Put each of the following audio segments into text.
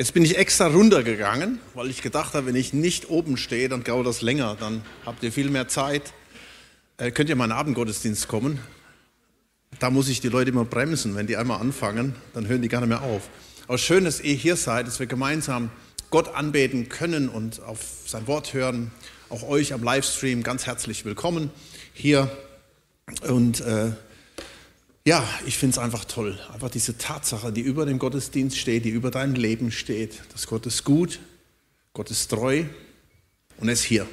Jetzt bin ich extra runtergegangen, weil ich gedacht habe, wenn ich nicht oben stehe, dann dauert das länger, dann habt ihr viel mehr Zeit. Äh, könnt ihr mal in Abendgottesdienst kommen? Da muss ich die Leute immer bremsen. Wenn die einmal anfangen, dann hören die gar nicht mehr auf. Aber schön, dass ihr hier seid, dass wir gemeinsam Gott anbeten können und auf sein Wort hören. Auch euch am Livestream ganz herzlich willkommen hier. Und äh, ja, ich finde es einfach toll. Einfach diese Tatsache, die über dem Gottesdienst steht, die über dein Leben steht, dass Gott ist gut, Gott ist treu und er ist hier.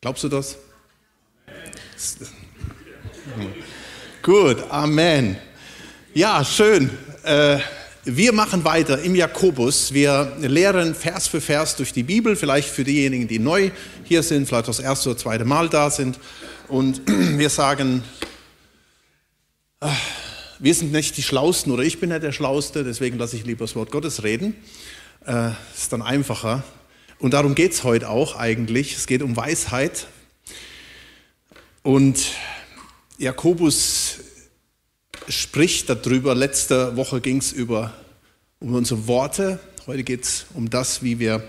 Glaubst du das? Gut, Amen. Ja, schön. Äh, wir machen weiter im Jakobus. Wir lehren Vers für Vers durch die Bibel, vielleicht für diejenigen, die neu hier sind, vielleicht das erste oder zweite Mal da sind. Und wir sagen, wir sind nicht die Schlausten oder ich bin nicht der Schlauste, deswegen lasse ich lieber das Wort Gottes reden. Äh, ist dann einfacher. Und darum geht es heute auch eigentlich. Es geht um Weisheit. Und Jakobus spricht darüber. Letzte Woche ging es über um unsere Worte. Heute geht es um das, wie wir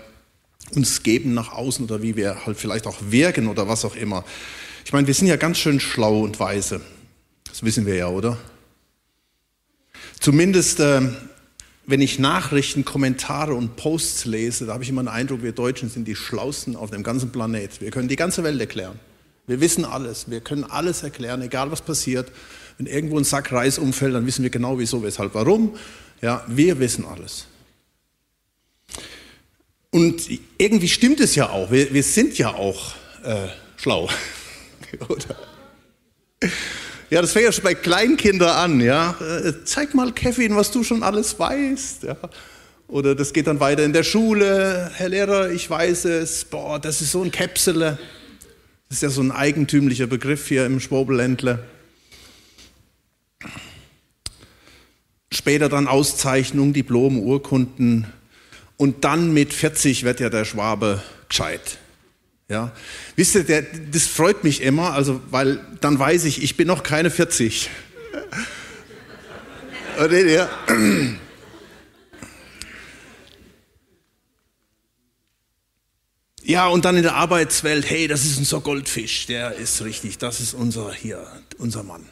uns geben nach außen oder wie wir halt vielleicht auch wirken oder was auch immer. Ich meine, wir sind ja ganz schön schlau und weise. Das wissen wir ja, oder? Zumindest, äh, wenn ich Nachrichten, Kommentare und Posts lese, da habe ich immer den Eindruck, wir Deutschen sind die Schlausten auf dem ganzen Planet. Wir können die ganze Welt erklären. Wir wissen alles. Wir können alles erklären, egal was passiert. Wenn irgendwo ein Sack Reis umfällt, dann wissen wir genau wieso, weshalb, warum. Ja, wir wissen alles. Und irgendwie stimmt es ja auch. Wir, wir sind ja auch äh, schlau. oder? Ja, das fängt ja schon bei Kleinkindern an, ja. Äh, zeig mal, Kevin, was du schon alles weißt, ja. Oder das geht dann weiter in der Schule. Herr Lehrer, ich weiß es. Boah, das ist so ein Käpsele. Das ist ja so ein eigentümlicher Begriff hier im Schwobeländle. Später dann Auszeichnung, Diplom, Urkunden. Und dann mit 40 wird ja der Schwabe gescheit. Ja, wisst ihr, der, das freut mich immer, also weil dann weiß ich, ich bin noch keine 40. Oder, ja. Und dann in der Arbeitswelt, hey, das ist unser Goldfisch, der ist richtig, das ist unser hier, unser Mann.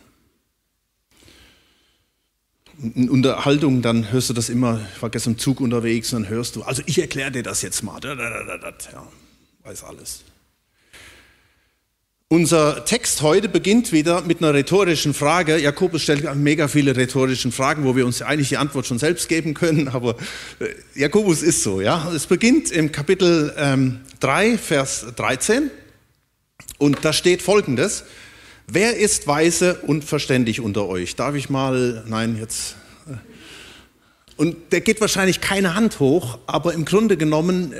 In Unterhaltung, dann hörst du das immer, ich war gestern im Zug unterwegs, dann hörst du, also ich erkläre dir das jetzt mal. Ja weiß alles. Unser Text heute beginnt wieder mit einer rhetorischen Frage. Jakobus stellt mega viele rhetorische Fragen, wo wir uns eigentlich die Antwort schon selbst geben können, aber äh, Jakobus ist so, ja. Es beginnt im Kapitel ähm, 3, Vers 13 und da steht folgendes. Wer ist weise und verständig unter euch? Darf ich mal, nein, jetzt. Und der geht wahrscheinlich keine Hand hoch, aber im Grunde genommen äh,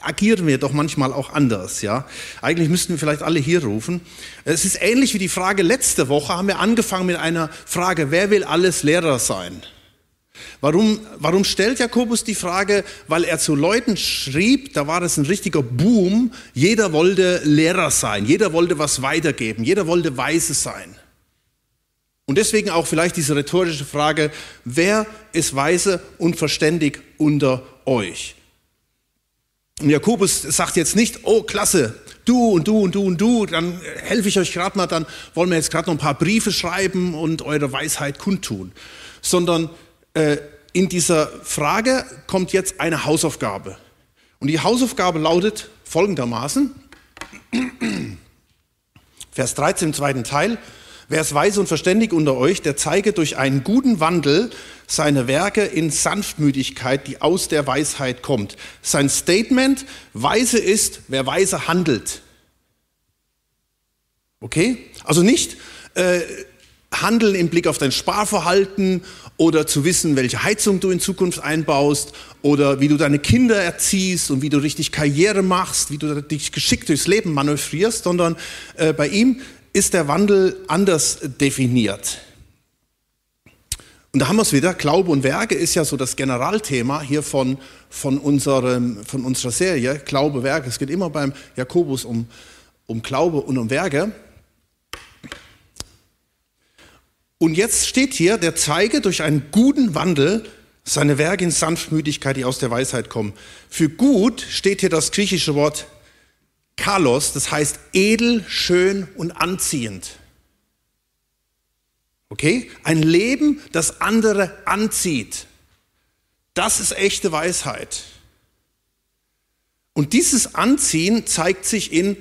agieren wir doch manchmal auch anders, ja. Eigentlich müssten wir vielleicht alle hier rufen. Es ist ähnlich wie die Frage letzte Woche, haben wir angefangen mit einer Frage, wer will alles Lehrer sein? Warum, warum stellt Jakobus die Frage? Weil er zu Leuten schrieb, da war es ein richtiger Boom, jeder wollte Lehrer sein, jeder wollte was weitergeben, jeder wollte weise sein. Und deswegen auch vielleicht diese rhetorische Frage, wer ist weise und verständig unter euch? Und Jakobus sagt jetzt nicht, oh klasse, du und du und du und du, dann helfe ich euch gerade mal, dann wollen wir jetzt gerade noch ein paar Briefe schreiben und eure Weisheit kundtun. Sondern äh, in dieser Frage kommt jetzt eine Hausaufgabe. Und die Hausaufgabe lautet folgendermaßen, Vers 13 im zweiten Teil, Wer ist weise und verständig unter euch, der zeige durch einen guten Wandel seine Werke in Sanftmütigkeit, die aus der Weisheit kommt. Sein Statement, weise ist, wer weise handelt. Okay? Also nicht äh, handeln im Blick auf dein Sparverhalten oder zu wissen, welche Heizung du in Zukunft einbaust oder wie du deine Kinder erziehst und wie du richtig Karriere machst, wie du dich geschickt durchs Leben manövrierst, sondern äh, bei ihm ist der Wandel anders definiert. Und da haben wir es wieder, Glaube und Werke ist ja so das Generalthema hier von, von, unserem, von unserer Serie, Glaube, Werke. Es geht immer beim Jakobus um, um Glaube und um Werke. Und jetzt steht hier, der zeige durch einen guten Wandel Seine Werke in Sanftmütigkeit, die aus der Weisheit kommen. Für gut steht hier das griechische Wort kalos, das heißt edel, schön und anziehend. Okay? Ein Leben, das andere anzieht. Das ist echte Weisheit. Und dieses Anziehen zeigt sich in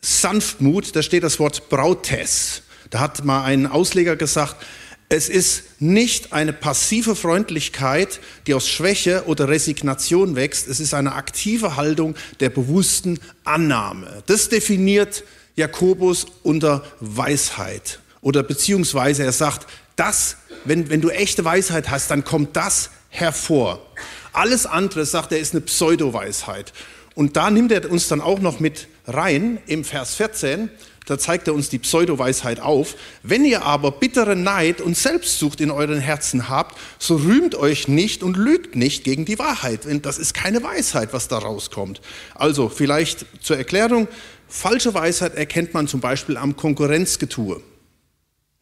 Sanftmut, da steht das Wort Brautes. Da hat mal ein Ausleger gesagt, es ist nicht eine passive Freundlichkeit, die aus Schwäche oder Resignation wächst. Es ist eine aktive Haltung der bewussten Annahme. Das definiert Jakobus unter Weisheit. Oder beziehungsweise er sagt, das, wenn, wenn du echte Weisheit hast, dann kommt das hervor. Alles andere, sagt er, ist eine Pseudo-Weisheit. Und da nimmt er uns dann auch noch mit rein im Vers 14 da zeigt er uns die Pseudoweisheit auf. Wenn ihr aber bittere Neid und Selbstsucht in euren Herzen habt, so rühmt euch nicht und lügt nicht gegen die Wahrheit. Denn das ist keine Weisheit, was da rauskommt. Also vielleicht zur Erklärung, falsche Weisheit erkennt man zum Beispiel am Konkurrenzgetue.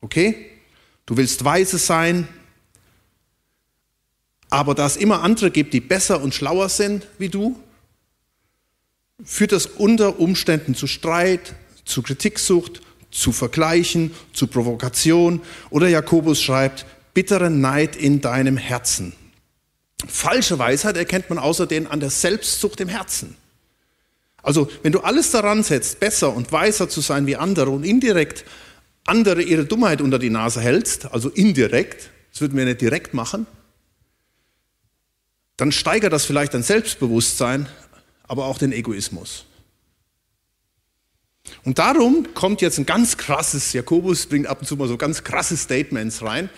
Okay? Du willst weise sein, aber da es immer andere gibt, die besser und schlauer sind wie du, führt das unter Umständen zu Streit, zu Kritiksucht, zu Vergleichen, zu Provokation oder Jakobus schreibt, bitteren Neid in deinem Herzen. Falsche Weisheit erkennt man außerdem an der Selbstsucht im Herzen. Also wenn du alles daran setzt, besser und weiser zu sein wie andere und indirekt andere ihre Dummheit unter die Nase hältst, also indirekt, das würden wir nicht direkt machen, dann steigert das vielleicht dein Selbstbewusstsein, aber auch den Egoismus. Und darum kommt jetzt ein ganz krasses, Jakobus bringt ab und zu mal so ganz krasse Statements rein.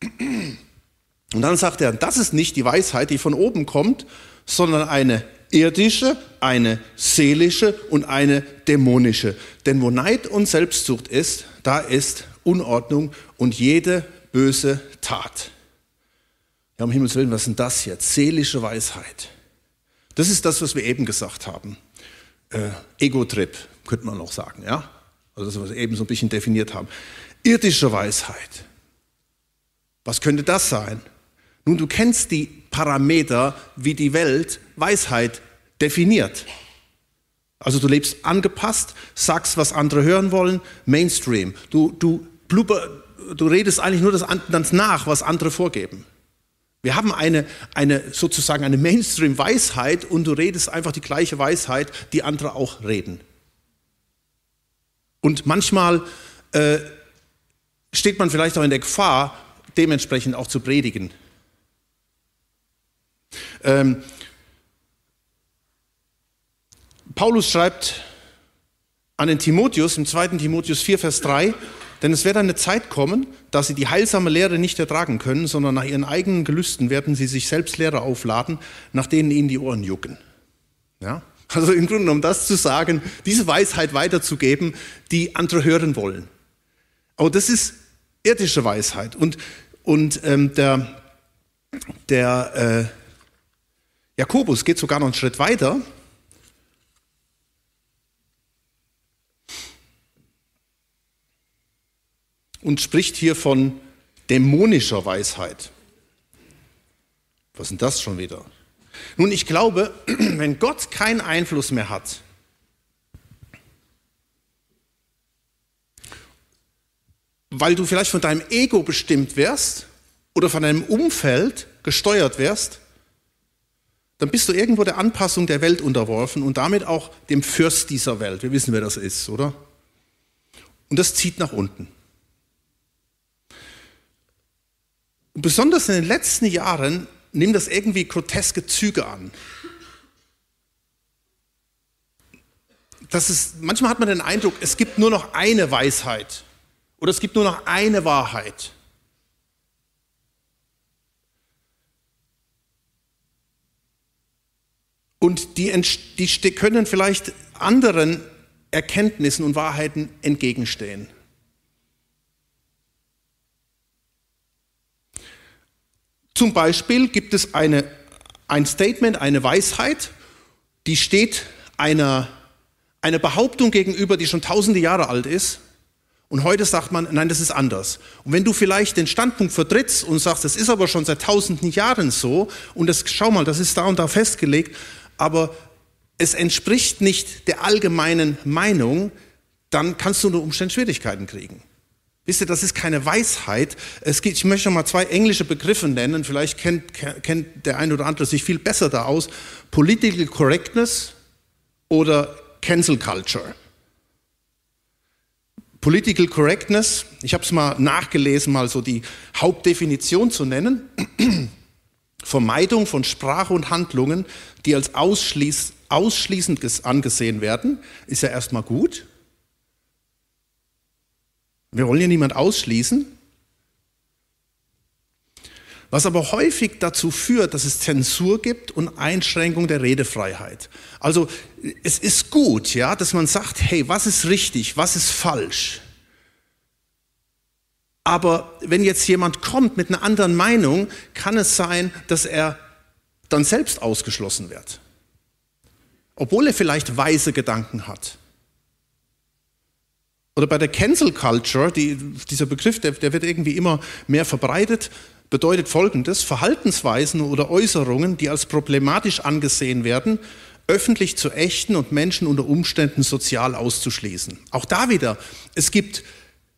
Und dann sagt er, das ist nicht die Weisheit, die von oben kommt, sondern eine irdische, eine seelische und eine dämonische. Denn wo Neid und Selbstsucht ist, da ist Unordnung und jede böse Tat. Ja, um Himmels Willen, was ist denn das jetzt? Seelische Weisheit. Das ist das, was wir eben gesagt haben. Äh, Ego-Trip, könnte man noch sagen, ja? Also das, was wir eben so ein bisschen definiert haben. Irdische Weisheit. Was könnte das sein? Nun, du kennst die Parameter, wie die Welt Weisheit definiert. Also du lebst angepasst, sagst, was andere hören wollen, Mainstream. Du, du, blubber, du redest eigentlich nur das nach, was andere vorgeben. Wir haben eine, eine sozusagen eine Mainstream-Weisheit und du redest einfach die gleiche Weisheit, die andere auch reden. Und manchmal äh, steht man vielleicht auch in der Gefahr, dementsprechend auch zu predigen. Ähm, Paulus schreibt an den Timotheus im 2. Timotheus 4, Vers 3, denn es wird eine Zeit kommen, dass sie die heilsame Lehre nicht ertragen können, sondern nach ihren eigenen Gelüsten werden sie sich selbst Lehre aufladen, nach denen ihnen die Ohren jucken. Ja? Also im Grunde um das zu sagen, diese Weisheit weiterzugeben, die andere hören wollen. Aber das ist irdische Weisheit. Und, und ähm, der, der äh, Jakobus geht sogar noch einen Schritt weiter. Und spricht hier von dämonischer Weisheit. Was ist denn das schon wieder? Nun, ich glaube, wenn Gott keinen Einfluss mehr hat, weil du vielleicht von deinem Ego bestimmt wirst oder von deinem Umfeld gesteuert wirst, dann bist du irgendwo der Anpassung der Welt unterworfen und damit auch dem Fürst dieser Welt. Wir wissen, wer das ist, oder? Und das zieht nach unten. Und besonders in den letzten Jahren nimmt das irgendwie groteske Züge an. Das ist, manchmal hat man den Eindruck, es gibt nur noch eine Weisheit oder es gibt nur noch eine Wahrheit. Und die, die können vielleicht anderen Erkenntnissen und Wahrheiten entgegenstehen. Zum Beispiel gibt es eine, ein Statement, eine Weisheit, die steht einer, einer Behauptung gegenüber, die schon tausende Jahre alt ist. Und heute sagt man, nein, das ist anders. Und wenn du vielleicht den Standpunkt vertrittst und sagst, das ist aber schon seit tausenden Jahren so und das, schau mal, das ist da und da festgelegt, aber es entspricht nicht der allgemeinen Meinung, dann kannst du unter Umständen Schwierigkeiten kriegen. Wisst ihr, das ist keine Weisheit. Es gibt, ich möchte mal zwei englische Begriffe nennen, vielleicht kennt, kennt der eine oder andere sich viel besser da aus. Political Correctness oder Cancel Culture. Political Correctness, ich habe es mal nachgelesen, mal so die Hauptdefinition zu nennen. Vermeidung von Sprache und Handlungen, die als ausschließ, ausschließend angesehen werden, ist ja erstmal gut. Wir wollen ja niemand ausschließen. Was aber häufig dazu führt, dass es Zensur gibt und Einschränkung der Redefreiheit. Also es ist gut, ja, dass man sagt, hey, was ist richtig, was ist falsch? Aber wenn jetzt jemand kommt mit einer anderen Meinung, kann es sein, dass er dann selbst ausgeschlossen wird. Obwohl er vielleicht weise Gedanken hat. Oder bei der Cancel Culture, die, dieser Begriff, der, der wird irgendwie immer mehr verbreitet, bedeutet Folgendes, Verhaltensweisen oder Äußerungen, die als problematisch angesehen werden, öffentlich zu ächten und Menschen unter Umständen sozial auszuschließen. Auch da wieder, es gibt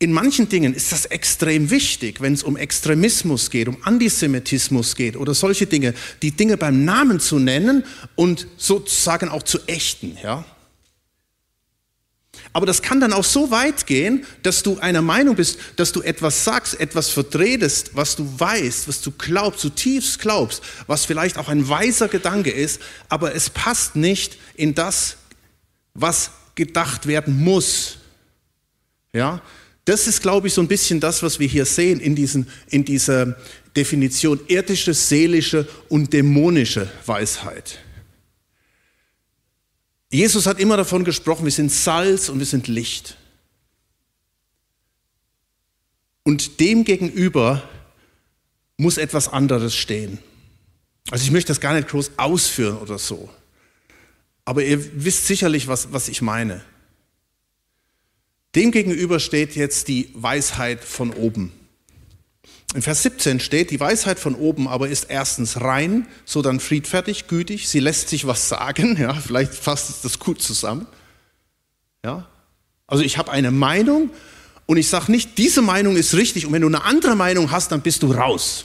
in manchen Dingen ist das extrem wichtig, wenn es um Extremismus geht, um Antisemitismus geht oder solche Dinge, die Dinge beim Namen zu nennen und sozusagen auch zu ächten. Ja? Aber das kann dann auch so weit gehen, dass du einer Meinung bist, dass du etwas sagst, etwas vertretest, was du weißt, was du glaubst, zutiefst glaubst, was vielleicht auch ein weiser Gedanke ist, aber es passt nicht in das, was gedacht werden muss. Ja, das ist, glaube ich, so ein bisschen das, was wir hier sehen in, diesen, in dieser Definition irdische, seelische und dämonische Weisheit. Jesus hat immer davon gesprochen, wir sind Salz und wir sind Licht. Und dem gegenüber muss etwas anderes stehen. Also ich möchte das gar nicht groß ausführen oder so. Aber ihr wisst sicherlich, was, was ich meine. Dem gegenüber steht jetzt die Weisheit von oben. In Vers 17 steht, die Weisheit von oben aber ist erstens rein, so dann friedfertig, gütig, sie lässt sich was sagen, ja, vielleicht fasst das gut zusammen. Ja? Also ich habe eine Meinung und ich sage nicht, diese Meinung ist richtig und wenn du eine andere Meinung hast, dann bist du raus.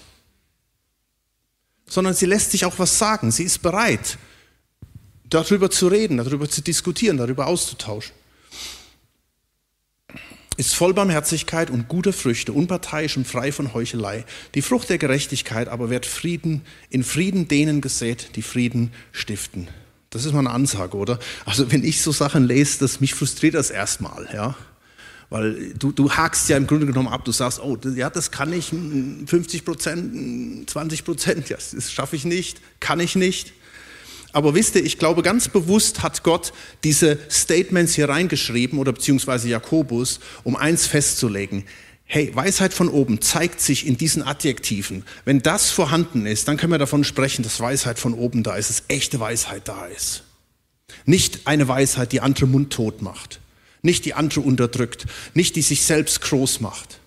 Sondern sie lässt sich auch was sagen, sie ist bereit, darüber zu reden, darüber zu diskutieren, darüber auszutauschen ist voll Barmherzigkeit und guter Früchte, unparteiisch und frei von Heuchelei. Die Frucht der Gerechtigkeit aber wird Frieden, in Frieden denen gesät, die Frieden stiften. Das ist mal eine Ansage, oder? Also wenn ich so Sachen lese, das mich frustriert das erstmal, ja. Weil du, du hakst ja im Grunde genommen ab, du sagst, oh, ja, das kann ich, 50 Prozent, 20 Prozent, ja, das schaffe ich nicht, kann ich nicht. Aber wisst ihr, ich glaube, ganz bewusst hat Gott diese Statements hier reingeschrieben oder beziehungsweise Jakobus, um eins festzulegen. Hey, Weisheit von oben zeigt sich in diesen Adjektiven. Wenn das vorhanden ist, dann können wir davon sprechen, dass Weisheit von oben da ist, dass echte Weisheit da ist. Nicht eine Weisheit, die andere mundtot macht. Nicht die andere unterdrückt. Nicht die sich selbst groß macht.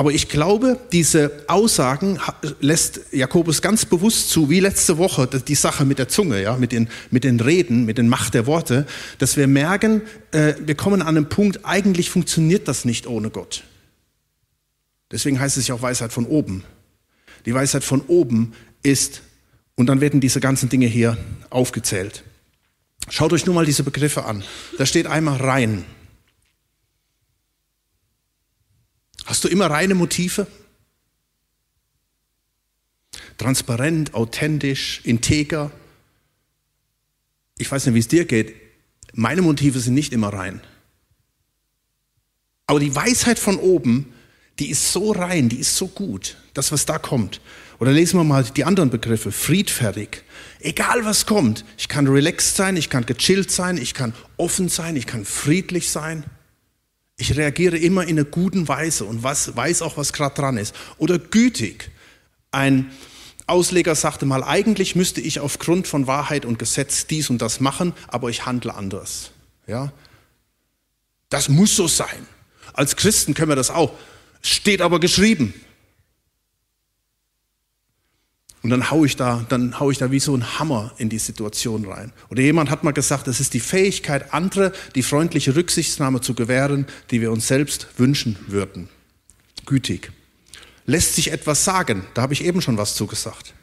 Aber ich glaube, diese Aussagen lässt Jakobus ganz bewusst zu, wie letzte Woche die Sache mit der Zunge, ja, mit den, mit den Reden, mit den Macht der Worte, dass wir merken, äh, wir kommen an einen Punkt, eigentlich funktioniert das nicht ohne Gott. Deswegen heißt es ja auch Weisheit von oben. Die Weisheit von oben ist, und dann werden diese ganzen Dinge hier aufgezählt. Schaut euch nur mal diese Begriffe an. Da steht einmal rein. Hast du immer reine Motive? Transparent, authentisch, integer? Ich weiß nicht, wie es dir geht. Meine Motive sind nicht immer rein. Aber die Weisheit von oben, die ist so rein, die ist so gut, das, was da kommt. Oder lesen wir mal die anderen Begriffe. Friedfertig. Egal was kommt. Ich kann relaxed sein, ich kann gechillt sein, ich kann offen sein, ich kann friedlich sein. Ich reagiere immer in einer guten Weise und was, weiß auch, was gerade dran ist. Oder gütig. Ein Ausleger sagte mal, eigentlich müsste ich aufgrund von Wahrheit und Gesetz dies und das machen, aber ich handle anders. Ja? Das muss so sein. Als Christen können wir das auch. Steht aber geschrieben. Und dann hau ich da, dann hau ich da wie so ein Hammer in die Situation rein. Oder jemand hat mal gesagt, es ist die Fähigkeit, andere die freundliche Rücksichtnahme zu gewähren, die wir uns selbst wünschen würden. Gütig. Lässt sich etwas sagen? Da habe ich eben schon was zugesagt.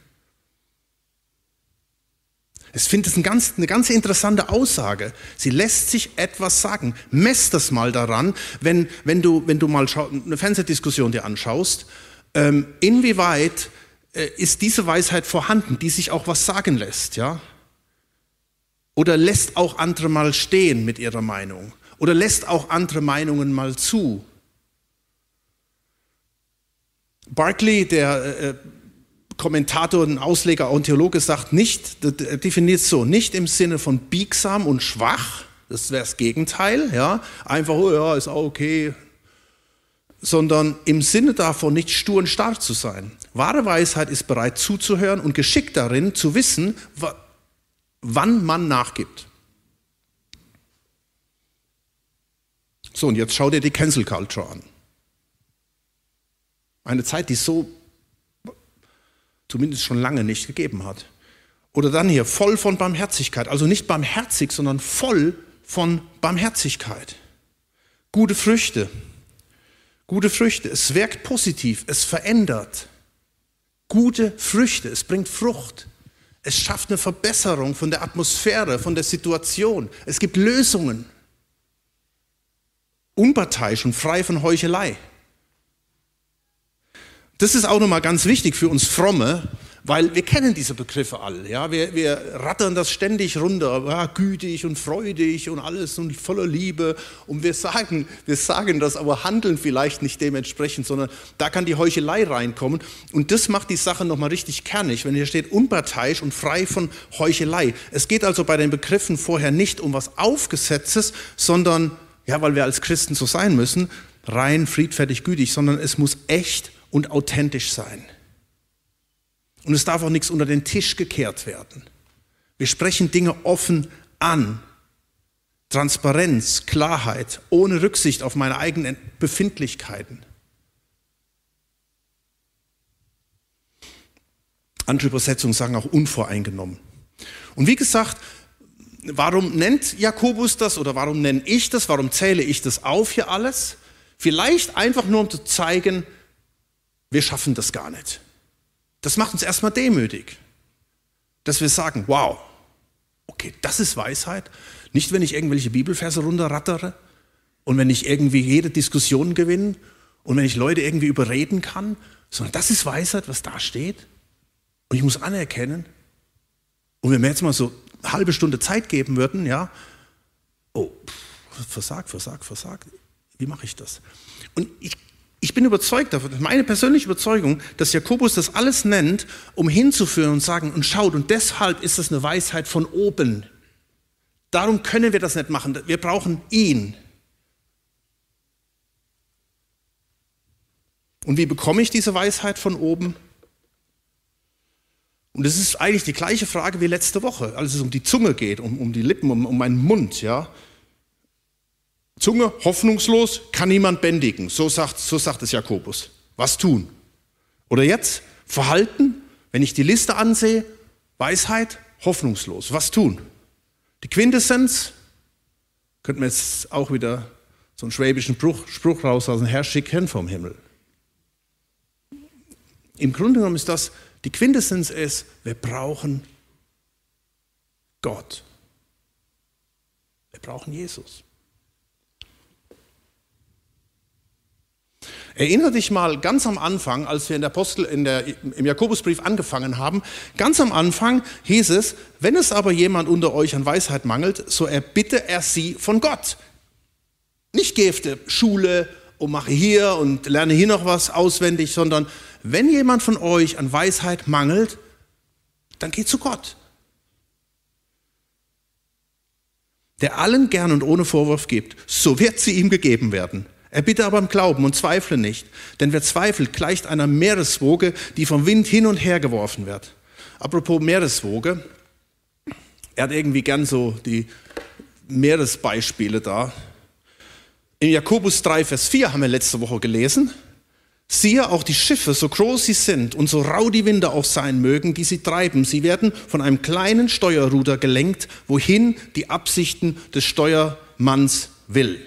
Ich finde es ein ganz, eine ganz interessante Aussage. Sie lässt sich etwas sagen. Mess das mal daran, wenn, wenn, du, wenn du mal eine Fernsehdiskussion dir anschaust, ähm, inwieweit ist diese Weisheit vorhanden, die sich auch was sagen lässt, ja? Oder lässt auch andere mal stehen mit ihrer Meinung? Oder lässt auch andere Meinungen mal zu? Barclay, der äh, Kommentator und Ausleger und Theologe, sagt nicht, definiert so, nicht im Sinne von biegsam und schwach, das wäre das Gegenteil, ja, einfach, oh ja, ist auch okay, sondern im Sinne davon nicht stur und stark zu sein. Wahre Weisheit ist bereit zuzuhören und geschickt darin zu wissen, wann man nachgibt. So, und jetzt schau dir die Cancel Culture an. Eine Zeit, die es so zumindest schon lange nicht gegeben hat. Oder dann hier, voll von Barmherzigkeit. Also nicht barmherzig, sondern voll von Barmherzigkeit. Gute Früchte. Gute Früchte. Es wirkt positiv. Es verändert. Gute Früchte. Es bringt Frucht. Es schafft eine Verbesserung von der Atmosphäre, von der Situation. Es gibt Lösungen. Unparteiisch und frei von Heuchelei. Das ist auch nochmal ganz wichtig für uns Fromme, weil wir kennen diese Begriffe alle. Ja? Wir, wir rattern das ständig runter, ja, gütig und freudig und alles und voller Liebe. Und wir sagen, wir sagen das, aber handeln vielleicht nicht dementsprechend, sondern da kann die Heuchelei reinkommen. Und das macht die Sache nochmal richtig kernig, wenn hier steht unparteiisch und frei von Heuchelei. Es geht also bei den Begriffen vorher nicht um was Aufgesetztes, sondern, ja, weil wir als Christen so sein müssen, rein, friedfertig, gütig, sondern es muss echt und authentisch sein. Und es darf auch nichts unter den Tisch gekehrt werden. Wir sprechen Dinge offen an. Transparenz, Klarheit, ohne Rücksicht auf meine eigenen Befindlichkeiten. Andere Übersetzungen sagen auch unvoreingenommen. Und wie gesagt, warum nennt Jakobus das oder warum nenne ich das, warum zähle ich das auf hier alles? Vielleicht einfach nur, um zu zeigen, wir schaffen das gar nicht. Das macht uns erstmal demütig, dass wir sagen, wow, okay, das ist Weisheit. Nicht, wenn ich irgendwelche Bibelverse runterrattere und wenn ich irgendwie jede Diskussion gewinne und wenn ich Leute irgendwie überreden kann, sondern das ist Weisheit, was da steht. Und ich muss anerkennen, und wenn wir jetzt mal so eine halbe Stunde Zeit geben würden, ja, oh, versagt, versagt, versagt, wie mache ich das? Und ich ich bin überzeugt davon, meine persönliche Überzeugung, dass Jakobus das alles nennt, um hinzuführen und sagen und schaut, und deshalb ist das eine Weisheit von oben. Darum können wir das nicht machen. Wir brauchen ihn. Und wie bekomme ich diese Weisheit von oben? Und es ist eigentlich die gleiche Frage wie letzte Woche, als es um die Zunge geht, um, um die Lippen, um, um meinen Mund. Ja? Zunge hoffnungslos, kann niemand bändigen. So sagt, so sagt es Jakobus. Was tun? Oder jetzt Verhalten, wenn ich die Liste ansehe, Weisheit, hoffnungslos. Was tun? Die Quintessenz, könnten wir jetzt auch wieder so einen schwäbischen Spruch, Spruch rauslassen, Herr, schick hin vom Himmel. Im Grunde genommen ist das, die Quintessenz ist, wir brauchen Gott. Wir brauchen Jesus. Erinnere dich mal ganz am Anfang, als wir in der Apostel, in der, im Jakobusbrief angefangen haben, ganz am Anfang hieß es, wenn es aber jemand unter euch an Weisheit mangelt, so erbitte er sie von Gott. Nicht geh auf die Schule und mache hier und lerne hier noch was auswendig, sondern wenn jemand von euch an Weisheit mangelt, dann geh zu Gott. Der allen gern und ohne Vorwurf gibt, so wird sie ihm gegeben werden. Er bitte aber im Glauben und zweifle nicht, denn wer zweifelt, gleicht einer Meereswoge, die vom Wind hin und her geworfen wird. Apropos Meereswoge, er hat irgendwie gern so die Meeresbeispiele da. In Jakobus 3, Vers 4 haben wir letzte Woche gelesen, siehe auch die Schiffe, so groß sie sind und so rau die Winde auch sein mögen, die sie treiben, sie werden von einem kleinen Steuerruder gelenkt, wohin die Absichten des Steuermanns will.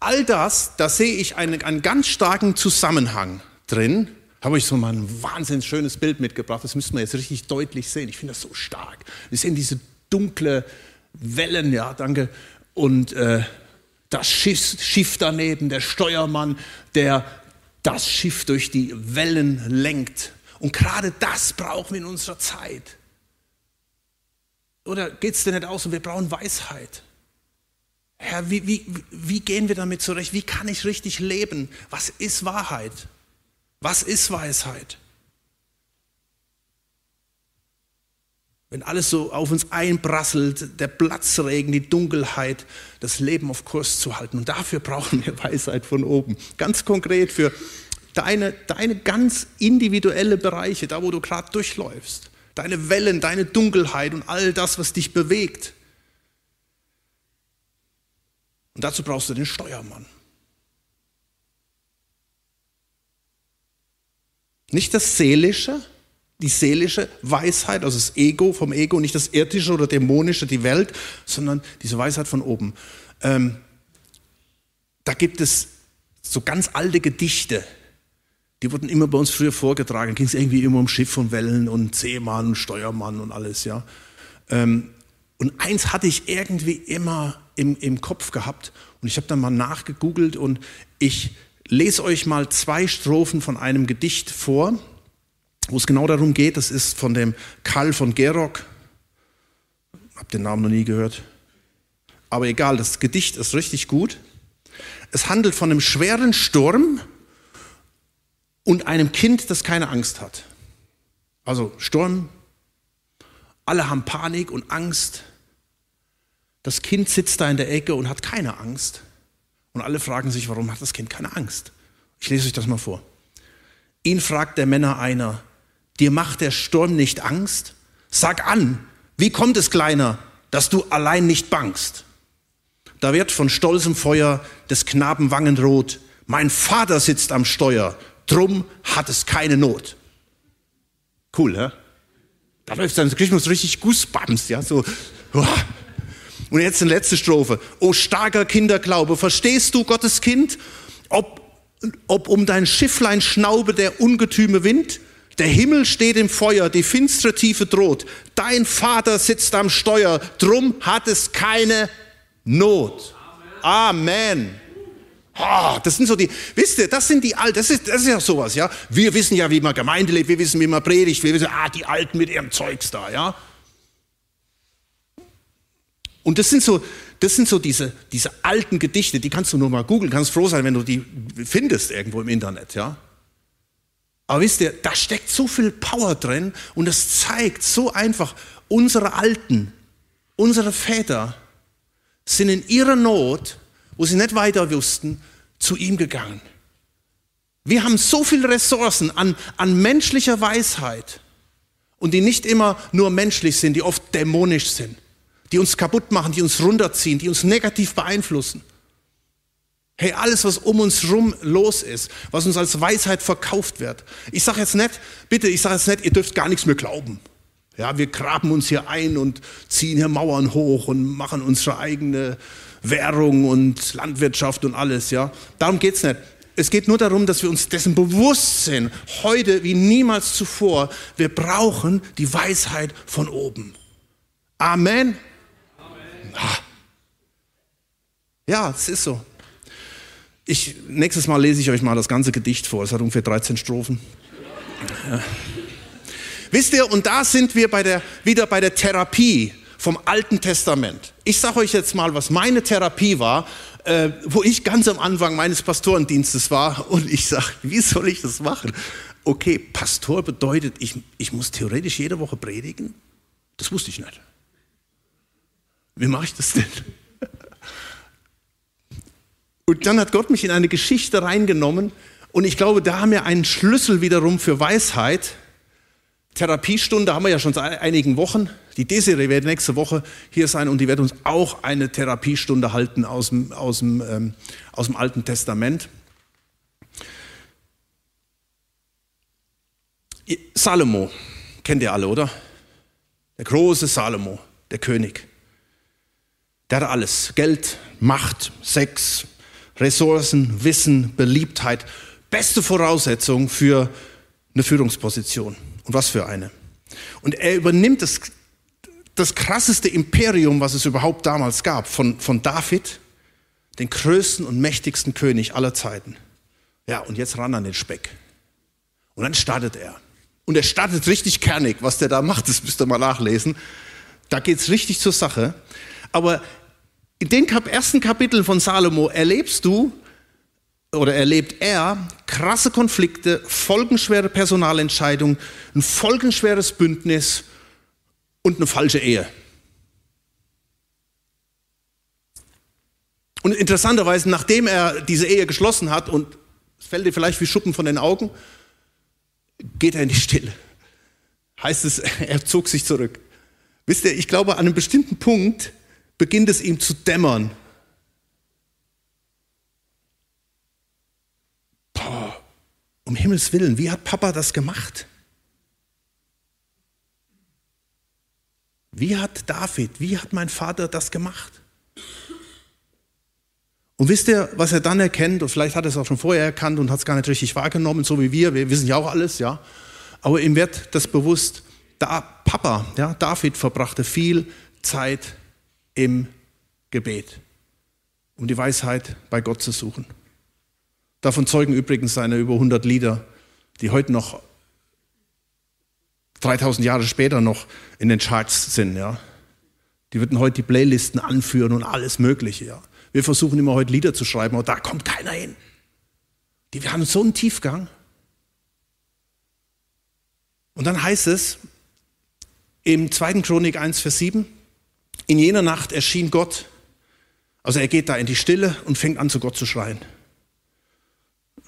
All das, da sehe ich einen, einen ganz starken Zusammenhang drin. Habe ich so mal ein wahnsinnig schönes Bild mitgebracht. Das müsste man jetzt richtig deutlich sehen. Ich finde das so stark. Wir sehen diese dunkle Wellen, ja, danke. Und äh, das Schiff, Schiff daneben, der Steuermann, der das Schiff durch die Wellen lenkt. Und gerade das brauchen wir in unserer Zeit. Oder geht es dir nicht aus und wir brauchen Weisheit? Herr, wie, wie, wie gehen wir damit zurecht? Wie kann ich richtig leben? Was ist Wahrheit? Was ist Weisheit? Wenn alles so auf uns einprasselt, der Platzregen, die Dunkelheit, das Leben auf Kurs zu halten. Und dafür brauchen wir Weisheit von oben. Ganz konkret für deine, deine ganz individuelle Bereiche, da wo du gerade durchläufst. Deine Wellen, deine Dunkelheit und all das, was dich bewegt. Und dazu brauchst du den Steuermann. Nicht das Seelische, die seelische Weisheit, also das Ego vom Ego, nicht das irdische oder dämonische, die Welt, sondern diese Weisheit von oben. Ähm, da gibt es so ganz alte Gedichte, die wurden immer bei uns früher vorgetragen. Ging es irgendwie immer um Schiff und Wellen und Seemann und Steuermann und alles, ja. Ähm, und eins hatte ich irgendwie immer im, im Kopf gehabt und ich habe dann mal nachgegoogelt und ich lese euch mal zwei Strophen von einem Gedicht vor wo es genau darum geht, das ist von dem Karl von Gerock. Hab den Namen noch nie gehört. Aber egal, das Gedicht ist richtig gut. Es handelt von einem schweren Sturm und einem Kind, das keine Angst hat. Also Sturm, alle haben Panik und Angst. Das Kind sitzt da in der Ecke und hat keine Angst. Und alle fragen sich, warum hat das Kind keine Angst? Ich lese euch das mal vor. Ihn fragt der Männer einer, Dir macht der Sturm nicht Angst? Sag an, wie kommt es, Kleiner, dass du allein nicht bangst? Da wird von stolzem Feuer des Knaben Wangen rot. Mein Vater sitzt am Steuer, drum hat es keine Not. Cool, hä? Da läuft dann, kriegt man so richtig Goosebumps, ja, so. Und jetzt die letzte Strophe. O starker Kinderglaube, verstehst du Gottes Kind? Ob, ob um dein Schifflein schnaube der ungetüme Wind? Der Himmel steht im Feuer, die finstere Tiefe droht. Dein Vater sitzt am Steuer, drum hat es keine Not. Amen. Oh, das sind so die, wisst ihr, das sind die Alten, das ist, das ist ja sowas, ja. Wir wissen ja, wie man Gemeinde lebt, wir wissen, wie man predigt, wir wissen, ah, die Alten mit ihrem Zeugs da, ja. Und das sind so, das sind so diese, diese alten Gedichte, die kannst du nur mal googeln, kannst froh sein, wenn du die findest irgendwo im Internet, ja. Aber wisst ihr, da steckt so viel Power drin und es zeigt so einfach, unsere Alten, unsere Väter sind in ihrer Not, wo sie nicht weiter wussten, zu ihm gegangen. Wir haben so viele Ressourcen an, an menschlicher Weisheit und die nicht immer nur menschlich sind, die oft dämonisch sind, die uns kaputt machen, die uns runterziehen, die uns negativ beeinflussen. Hey, alles, was um uns rum los ist, was uns als Weisheit verkauft wird. Ich sage jetzt nicht, bitte, ich sage jetzt nicht, ihr dürft gar nichts mehr glauben. Ja, wir graben uns hier ein und ziehen hier Mauern hoch und machen unsere eigene Währung und Landwirtschaft und alles. Ja, darum geht's nicht. Es geht nur darum, dass wir uns dessen bewusst sind, heute wie niemals zuvor, wir brauchen die Weisheit von oben. Amen. Ah. Ja, es ist so. Ich, nächstes Mal lese ich euch mal das ganze Gedicht vor. Es hat ungefähr 13 Strophen. Wisst ihr, und da sind wir bei der, wieder bei der Therapie vom Alten Testament. Ich sage euch jetzt mal, was meine Therapie war, äh, wo ich ganz am Anfang meines Pastorendienstes war und ich sage, wie soll ich das machen? Okay, Pastor bedeutet, ich, ich muss theoretisch jede Woche predigen? Das wusste ich nicht. Wie mache ich das denn? Und dann hat Gott mich in eine Geschichte reingenommen und ich glaube, da haben wir einen Schlüssel wiederum für Weisheit. Therapiestunde haben wir ja schon seit einigen Wochen. Die Desiree wird nächste Woche hier sein und die wird uns auch eine Therapiestunde halten aus dem, aus dem, ähm, aus dem Alten Testament. Salomo, kennt ihr alle, oder? Der große Salomo, der König. Der hat alles. Geld, Macht, Sex, Ressourcen, Wissen, Beliebtheit. Beste Voraussetzung für eine Führungsposition. Und was für eine. Und er übernimmt das, das krasseste Imperium, was es überhaupt damals gab, von, von David, den größten und mächtigsten König aller Zeiten. Ja, und jetzt ran an den Speck. Und dann startet er. Und er startet richtig kernig, was der da macht, das müsst ihr mal nachlesen. Da geht's richtig zur Sache. Aber in den ersten Kapiteln von Salomo erlebst du oder erlebt er krasse Konflikte, folgenschwere Personalentscheidungen, ein folgenschweres Bündnis und eine falsche Ehe. Und interessanterweise, nachdem er diese Ehe geschlossen hat und es fällt dir vielleicht wie Schuppen von den Augen, geht er in die Stille. Heißt es, er zog sich zurück. Wisst ihr, ich glaube, an einem bestimmten Punkt beginnt es ihm zu dämmern. Boah, um Himmels Willen, wie hat Papa das gemacht? Wie hat David, wie hat mein Vater das gemacht? Und wisst ihr, was er dann erkennt, und vielleicht hat er es auch schon vorher erkannt und hat es gar nicht richtig wahrgenommen, so wie wir, wir wissen ja auch alles, ja. Aber ihm wird das bewusst, da Papa, ja, David verbrachte viel Zeit im Gebet, um die Weisheit bei Gott zu suchen. Davon zeugen übrigens seine über 100 Lieder, die heute noch 3000 Jahre später noch in den Charts sind, ja. Die würden heute die Playlisten anführen und alles Mögliche, ja. Wir versuchen immer heute Lieder zu schreiben, aber da kommt keiner hin. Die, wir haben so einen Tiefgang. Und dann heißt es im 2. Chronik 1, Vers 7, in jener Nacht erschien Gott, also er geht da in die Stille und fängt an zu Gott zu schreien.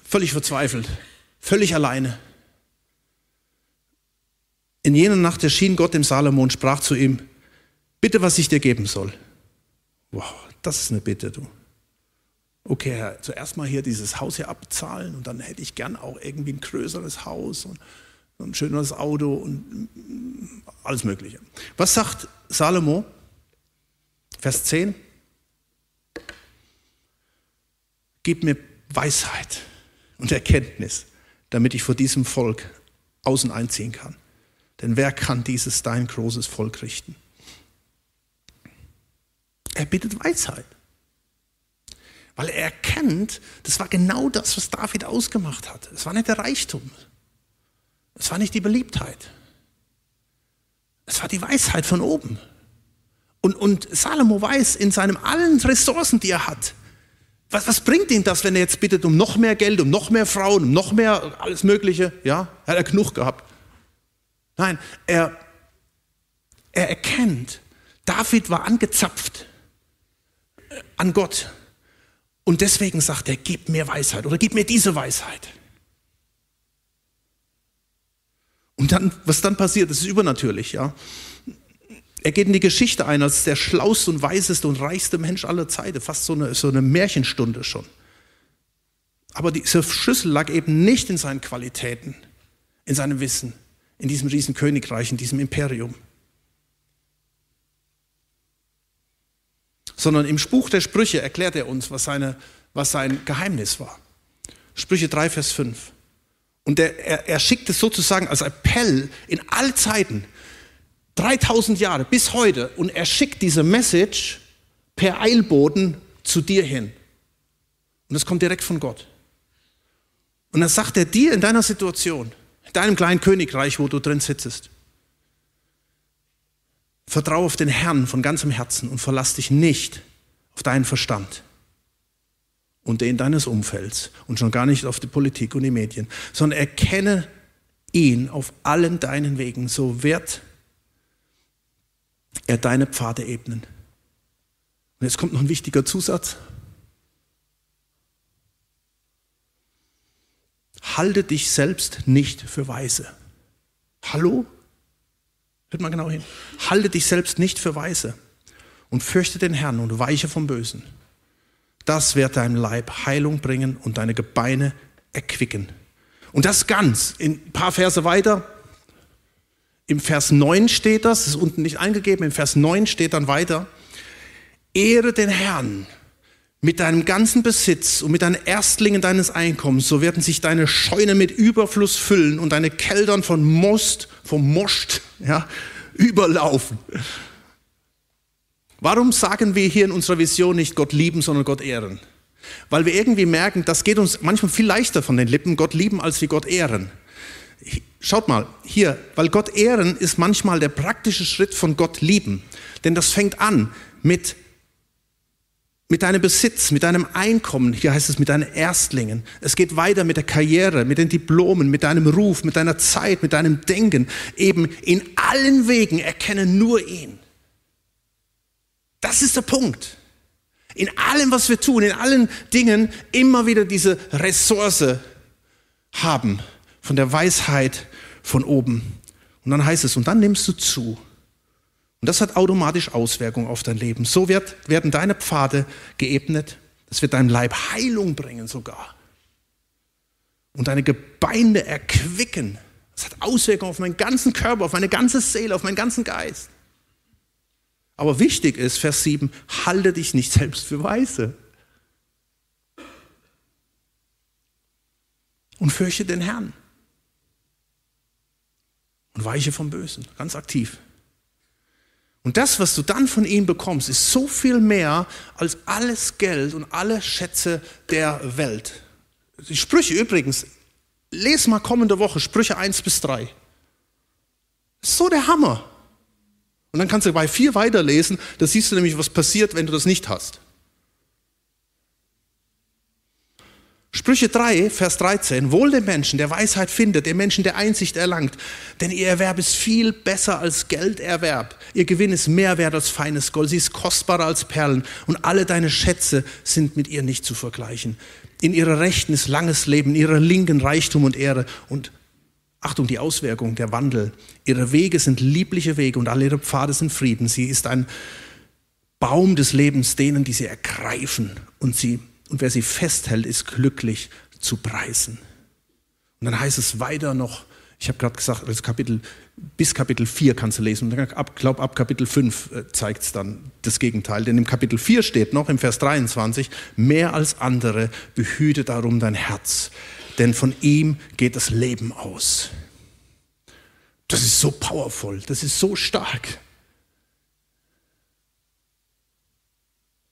Völlig verzweifelt, völlig alleine. In jener Nacht erschien Gott dem Salomo und sprach zu ihm, bitte, was ich dir geben soll. Wow, das ist eine Bitte, du. Okay, Herr, zuerst mal hier dieses Haus hier abzahlen und dann hätte ich gern auch irgendwie ein größeres Haus und ein schöneres Auto und alles Mögliche. Was sagt Salomo? Vers 10. Gib mir Weisheit und Erkenntnis, damit ich vor diesem Volk außen einziehen kann. Denn wer kann dieses dein großes Volk richten? Er bittet Weisheit. Weil er erkennt, das war genau das, was David ausgemacht hat. Es war nicht der Reichtum. Es war nicht die Beliebtheit. Es war die Weisheit von oben. Und, und Salomo weiß in seinen allen Ressourcen, die er hat, was, was bringt ihm das, wenn er jetzt bittet um noch mehr Geld, um noch mehr Frauen, um noch mehr alles Mögliche? Ja, hat er genug gehabt. Nein, er, er erkennt, David war angezapft an Gott. Und deswegen sagt er, gib mir Weisheit oder gib mir diese Weisheit. Und dann, was dann passiert, das ist übernatürlich, ja. Er geht in die Geschichte ein als der schlauste und weiseste und reichste Mensch aller Zeiten, fast so eine, so eine Märchenstunde schon. Aber dieser Schlüssel lag eben nicht in seinen Qualitäten, in seinem Wissen, in diesem riesen Königreich, in diesem Imperium. sondern im Spruch der Sprüche erklärt er uns, was, seine, was sein Geheimnis war. Sprüche 3, Vers 5. Und er, er, er schickt es sozusagen als Appell in alle Zeiten, 3000 Jahre bis heute, und er schickt diese Message per Eilboden zu dir hin. Und das kommt direkt von Gott. Und dann sagt er dir in deiner Situation, in deinem kleinen Königreich, wo du drin sitzt, Vertraue auf den Herrn von ganzem Herzen und verlass dich nicht auf deinen Verstand und den deines Umfelds und schon gar nicht auf die Politik und die Medien, sondern erkenne ihn auf allen deinen Wegen, so wird er deine Pfade ebnen. Und jetzt kommt noch ein wichtiger Zusatz. Halte dich selbst nicht für weise. Hallo? Hört mal genau hin. Halte dich selbst nicht für weise und fürchte den Herrn und weiche vom Bösen. Das wird deinem Leib Heilung bringen und deine Gebeine erquicken. Und das ganz, in ein paar Verse weiter, im Vers 9 steht das, ist unten nicht eingegeben, im Vers 9 steht dann weiter, Ehre den Herrn mit deinem ganzen Besitz und mit deinen Erstlingen deines Einkommens, so werden sich deine Scheunen mit Überfluss füllen und deine Keldern von Most, vom Most, ja, überlaufen. Warum sagen wir hier in unserer Vision nicht Gott lieben, sondern Gott ehren? Weil wir irgendwie merken, das geht uns manchmal viel leichter von den Lippen, Gott lieben, als wie Gott ehren. Schaut mal, hier, weil Gott ehren ist manchmal der praktische Schritt von Gott lieben. Denn das fängt an mit mit deinem Besitz, mit deinem Einkommen, hier heißt es mit deinen Erstlingen. Es geht weiter mit der Karriere, mit den Diplomen, mit deinem Ruf, mit deiner Zeit, mit deinem Denken. Eben in allen Wegen erkenne nur ihn. Das ist der Punkt. In allem, was wir tun, in allen Dingen immer wieder diese Ressource haben von der Weisheit von oben. Und dann heißt es, und dann nimmst du zu. Und das hat automatisch Auswirkungen auf dein Leben. So wird, werden deine Pfade geebnet. Das wird deinem Leib Heilung bringen sogar. Und deine Gebeine erquicken. Das hat Auswirkungen auf meinen ganzen Körper, auf meine ganze Seele, auf meinen ganzen Geist. Aber wichtig ist, Vers 7, halte dich nicht selbst für weise. Und fürchte den Herrn. Weiche vom Bösen, ganz aktiv. Und das, was du dann von ihm bekommst, ist so viel mehr als alles Geld und alle Schätze der Welt. Die Sprüche übrigens, les mal kommende Woche Sprüche 1 bis 3. So der Hammer. Und dann kannst du bei 4 weiterlesen, da siehst du nämlich, was passiert, wenn du das nicht hast. Sprüche 3, Vers 13. Wohl dem Menschen, der Weisheit findet, dem Menschen, der Einsicht erlangt. Denn ihr Erwerb ist viel besser als Gelderwerb. Ihr Gewinn ist mehr wert als feines Gold. Sie ist kostbarer als Perlen. Und alle deine Schätze sind mit ihr nicht zu vergleichen. In ihrer Rechten ist langes Leben, in ihrer Linken Reichtum und Ehre. Und Achtung, die Auswirkung, der Wandel. Ihre Wege sind liebliche Wege und alle ihre Pfade sind Frieden. Sie ist ein Baum des Lebens denen, die sie ergreifen und sie und wer sie festhält, ist glücklich zu preisen. Und dann heißt es weiter noch, ich habe gerade gesagt, das Kapitel, bis Kapitel 4 kannst du lesen. Und ich glaube, ab Kapitel 5 äh, zeigt es dann das Gegenteil. Denn im Kapitel 4 steht noch, im Vers 23, mehr als andere behüte darum dein Herz, denn von ihm geht das Leben aus. Das ist so powerful, das ist so stark.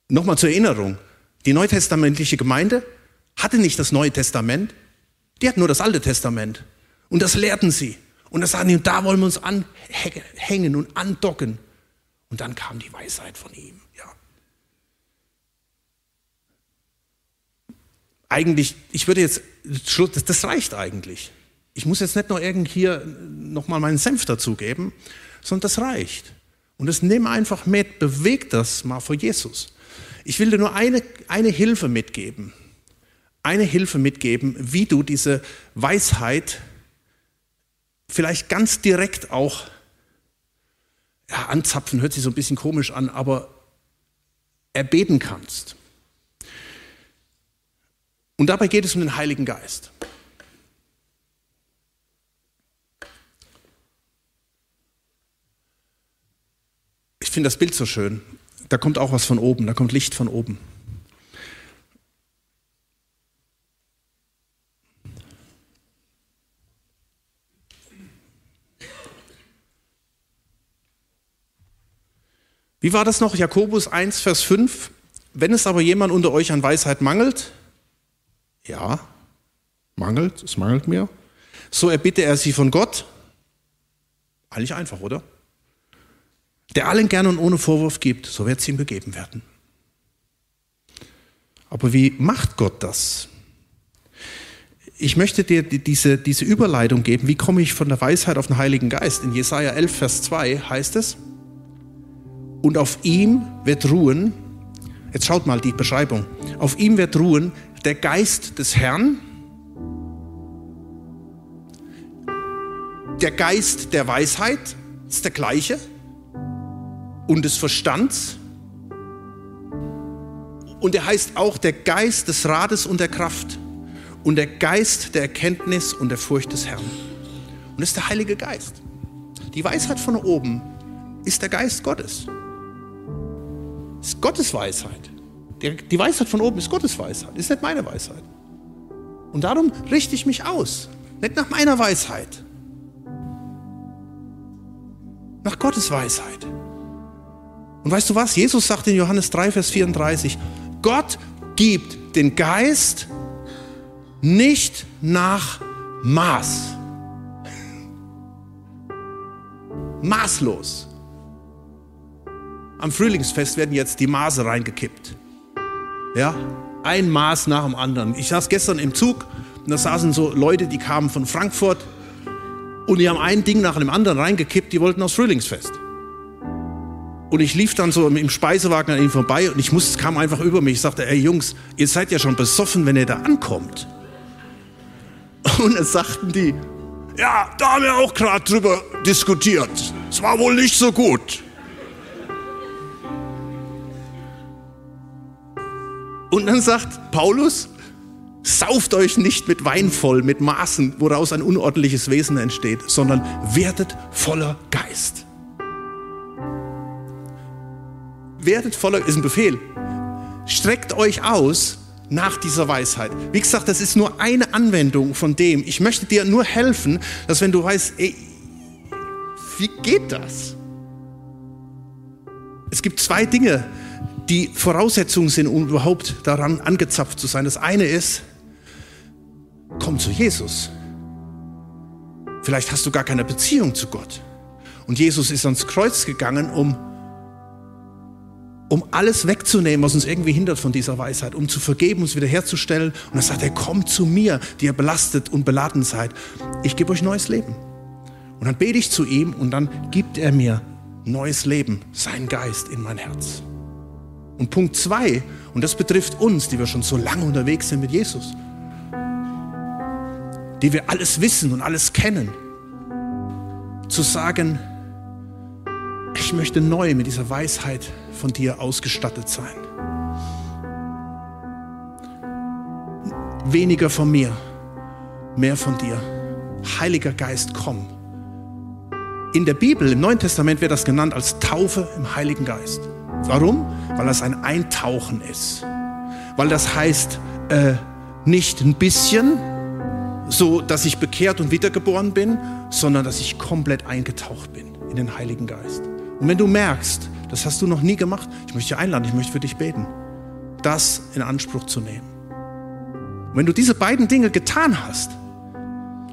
Nochmal zur Erinnerung, die neutestamentliche Gemeinde hatte nicht das Neue Testament, die hatten nur das Alte Testament. Und das lehrten sie. Und das sagen die, da wollen wir uns anhängen und andocken. Und dann kam die Weisheit von ihm. Ja. Eigentlich, ich würde jetzt, das reicht eigentlich. Ich muss jetzt nicht noch irgend hier nochmal meinen Senf dazugeben, sondern das reicht. Und das nimm einfach mit, beweg das mal vor Jesus. Ich will dir nur eine, eine Hilfe mitgeben. Eine Hilfe mitgeben, wie du diese Weisheit vielleicht ganz direkt auch ja, anzapfen, hört sich so ein bisschen komisch an, aber erbeten kannst. Und dabei geht es um den Heiligen Geist. Ich finde das Bild so schön da kommt auch was von oben, da kommt Licht von oben. Wie war das noch? Jakobus 1, Vers 5. Wenn es aber jemand unter euch an Weisheit mangelt, ja, mangelt, es mangelt mir, so erbitte er sie von Gott. Eigentlich einfach, oder? Der allen gern und ohne Vorwurf gibt, so wird es ihm begeben werden. Aber wie macht Gott das? Ich möchte dir diese, diese Überleitung geben, wie komme ich von der Weisheit auf den Heiligen Geist. In Jesaja 11, Vers 2 heißt es, und auf ihm wird ruhen, jetzt schaut mal die Beschreibung, auf ihm wird ruhen der Geist des Herrn, der Geist der Weisheit, ist der gleiche und des Verstands. Und er heißt auch der Geist des Rates und der Kraft und der Geist der Erkenntnis und der Furcht des Herrn. Und das ist der Heilige Geist. Die Weisheit von oben ist der Geist Gottes. Ist Gottes Weisheit. Die Weisheit von oben ist Gottes Weisheit, ist nicht meine Weisheit. Und darum richte ich mich aus, nicht nach meiner Weisheit, nach Gottes Weisheit. Und weißt du was? Jesus sagt in Johannes 3, Vers 34, Gott gibt den Geist nicht nach Maß. Maßlos. Am Frühlingsfest werden jetzt die Maße reingekippt. Ja, ein Maß nach dem anderen. Ich saß gestern im Zug und da saßen so Leute, die kamen von Frankfurt und die haben ein Ding nach dem anderen reingekippt, die wollten aufs Frühlingsfest. Und ich lief dann so im Speisewagen an ihnen vorbei und ich musste, es kam einfach über mich. Ich sagte, ey Jungs, ihr seid ja schon besoffen, wenn ihr da ankommt. Und dann sagten die, ja, da haben wir auch gerade drüber diskutiert. Es war wohl nicht so gut. Und dann sagt Paulus, sauft euch nicht mit Wein voll, mit Maßen, woraus ein unordentliches Wesen entsteht, sondern werdet voller Geist. Werdet voller, ist ein Befehl. Streckt euch aus nach dieser Weisheit. Wie gesagt, das ist nur eine Anwendung von dem. Ich möchte dir nur helfen, dass wenn du weißt, ey, wie geht das? Es gibt zwei Dinge, die Voraussetzungen sind, um überhaupt daran angezapft zu sein. Das eine ist, komm zu Jesus. Vielleicht hast du gar keine Beziehung zu Gott. Und Jesus ist ans Kreuz gegangen, um, um alles wegzunehmen, was uns irgendwie hindert von dieser Weisheit, um zu vergeben, uns wiederherzustellen. Und er sagt, er kommt zu mir, die ihr belastet und beladen seid. Ich gebe euch neues Leben. Und dann bete ich zu ihm und dann gibt er mir neues Leben, sein Geist in mein Herz. Und Punkt zwei, und das betrifft uns, die wir schon so lange unterwegs sind mit Jesus, die wir alles wissen und alles kennen, zu sagen, ich möchte neu mit dieser Weisheit von dir ausgestattet sein. Weniger von mir, mehr von dir. Heiliger Geist, komm. In der Bibel, im Neuen Testament wird das genannt als Taufe im Heiligen Geist. Warum? Weil das ein Eintauchen ist. Weil das heißt, äh, nicht ein bisschen, so dass ich bekehrt und wiedergeboren bin, sondern dass ich komplett eingetaucht bin in den Heiligen Geist. Und wenn du merkst, das hast du noch nie gemacht, ich möchte dich einladen, ich möchte für dich beten, das in Anspruch zu nehmen. Und wenn du diese beiden Dinge getan hast,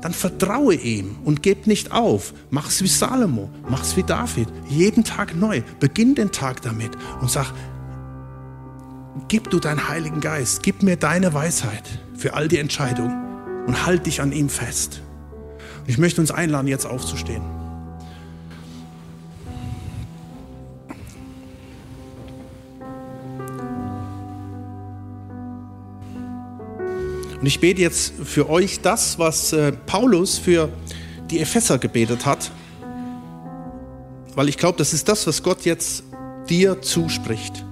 dann vertraue ihm und gib nicht auf. Mach es wie Salomo, mach es wie David, jeden Tag neu. Beginn den Tag damit und sag, gib du deinen Heiligen Geist, gib mir deine Weisheit für all die Entscheidungen und halt dich an ihm fest. Und ich möchte uns einladen, jetzt aufzustehen. Und ich bete jetzt für euch das, was äh, Paulus für die Epheser gebetet hat, weil ich glaube, das ist das, was Gott jetzt dir zuspricht.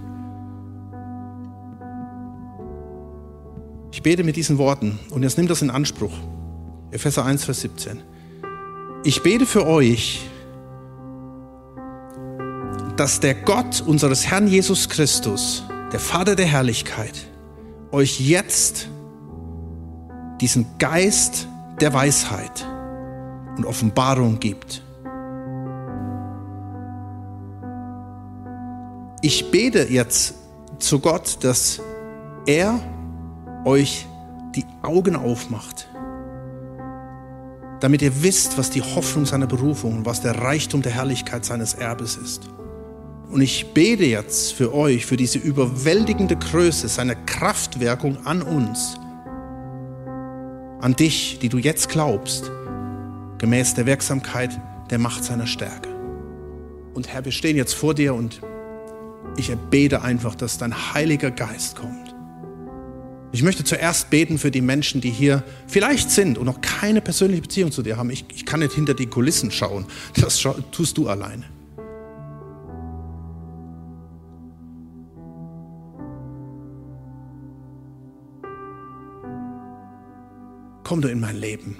Ich bete mit diesen Worten und jetzt nimm das in Anspruch. Epheser 1, Vers 17. Ich bete für euch, dass der Gott unseres Herrn Jesus Christus, der Vater der Herrlichkeit, euch jetzt diesen Geist der Weisheit und Offenbarung gibt. Ich bete jetzt zu Gott, dass er euch die Augen aufmacht, damit ihr wisst, was die Hoffnung seiner Berufung und was der Reichtum der Herrlichkeit seines Erbes ist. Und ich bete jetzt für euch, für diese überwältigende Größe seiner Kraftwirkung an uns, an dich, die du jetzt glaubst, gemäß der Wirksamkeit der Macht seiner Stärke. Und Herr, wir stehen jetzt vor dir und ich erbete einfach, dass dein Heiliger Geist kommt Ich möchte zuerst beten für die Menschen, die hier vielleicht sind und noch keine persönliche Beziehung zu dir haben. Ich, ich kann nicht hinter die Kulissen schauen. Das tust du alleine. Komm du in mein Leben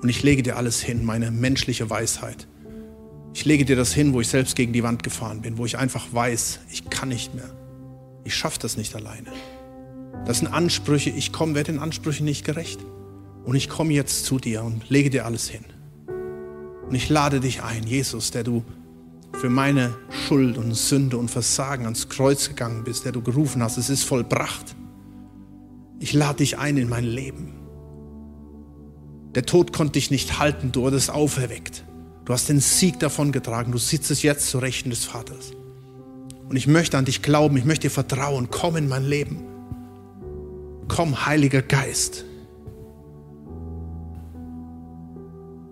und ich lege dir alles hin, meine menschliche Weisheit. Ich lege dir das hin, wo ich selbst gegen die Wand gefahren bin, wo ich einfach weiß, ich kann nicht mehr. Ich schaffe das nicht alleine. Das sind Ansprüche, ich komme, werde den Ansprüchen nicht gerecht. Und ich komme jetzt zu dir und lege dir alles hin. Und ich lade dich ein, Jesus, der du für meine Schuld und Sünde und Versagen ans Kreuz gegangen bist, der du gerufen hast, es ist vollbracht. Ich lade dich ein in mein Leben. Der Tod konnte dich nicht halten, du wurdest auferweckt. Du hast den Sieg davongetragen, du sitzt jetzt zu Rechten des Vaters. Und ich möchte an dich glauben, ich möchte dir vertrauen, komm in mein Leben. Komm, Heiliger Geist.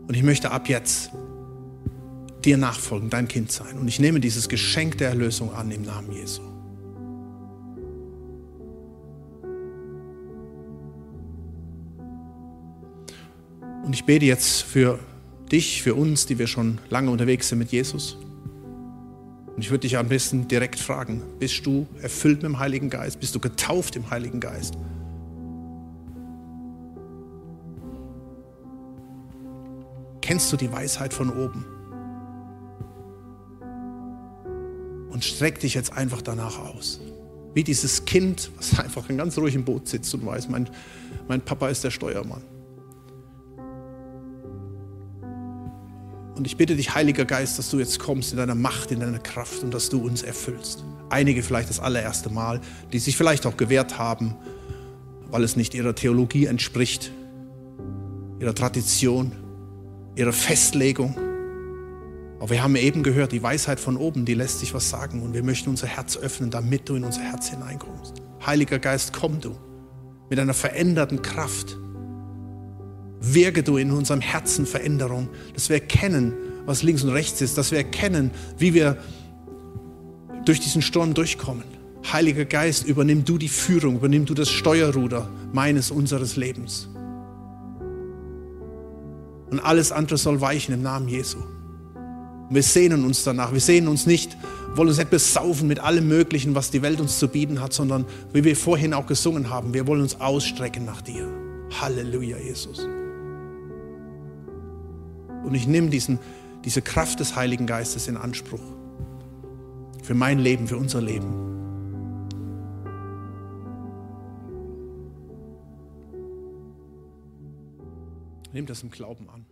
Und ich möchte ab jetzt dir nachfolgen, dein Kind sein. Und ich nehme dieses Geschenk der Erlösung an im Namen Jesu. Und ich bete jetzt für dich, für uns, die wir schon lange unterwegs sind mit Jesus. Und ich würde dich am besten direkt fragen, bist du erfüllt mit dem Heiligen Geist? Bist du getauft im Heiligen Geist? Kennst du die Weisheit von oben? Und streck dich jetzt einfach danach aus. Wie dieses Kind, was einfach ganz ruhig im Boot sitzt und weiß, mein, mein Papa ist der Steuermann. Und ich bitte dich, Heiliger Geist, dass du jetzt kommst in deiner Macht, in deiner Kraft und dass du uns erfüllst. Einige vielleicht das allererste Mal, die sich vielleicht auch gewehrt haben, weil es nicht ihrer Theologie entspricht, ihrer Tradition ihre Festlegung. Aber wir haben eben gehört, die Weisheit von oben, die lässt sich was sagen. Und wir möchten unser Herz öffnen, damit du in unser Herz hineinkommst. Heiliger Geist, komm du mit einer veränderten Kraft. Wirke du in unserem Herzen Veränderung, dass wir erkennen, was links und rechts ist, dass wir erkennen, wie wir durch diesen Sturm durchkommen. Heiliger Geist, übernimm du die Führung, übernimm du das Steuerruder meines, unseres Lebens. Und alles andere soll weichen im Namen Jesu. Wir sehnen uns danach. Wir sehnen uns nicht, wollen uns nicht besaufen mit allem Möglichen, was die Welt uns zu bieten hat, sondern wie wir vorhin auch gesungen haben, wir wollen uns ausstrecken nach dir. Halleluja, Jesus. Und ich nehme diesen, diese Kraft des Heiligen Geistes in Anspruch. Für mein Leben, für unser Leben. Nimm das im Glauben an.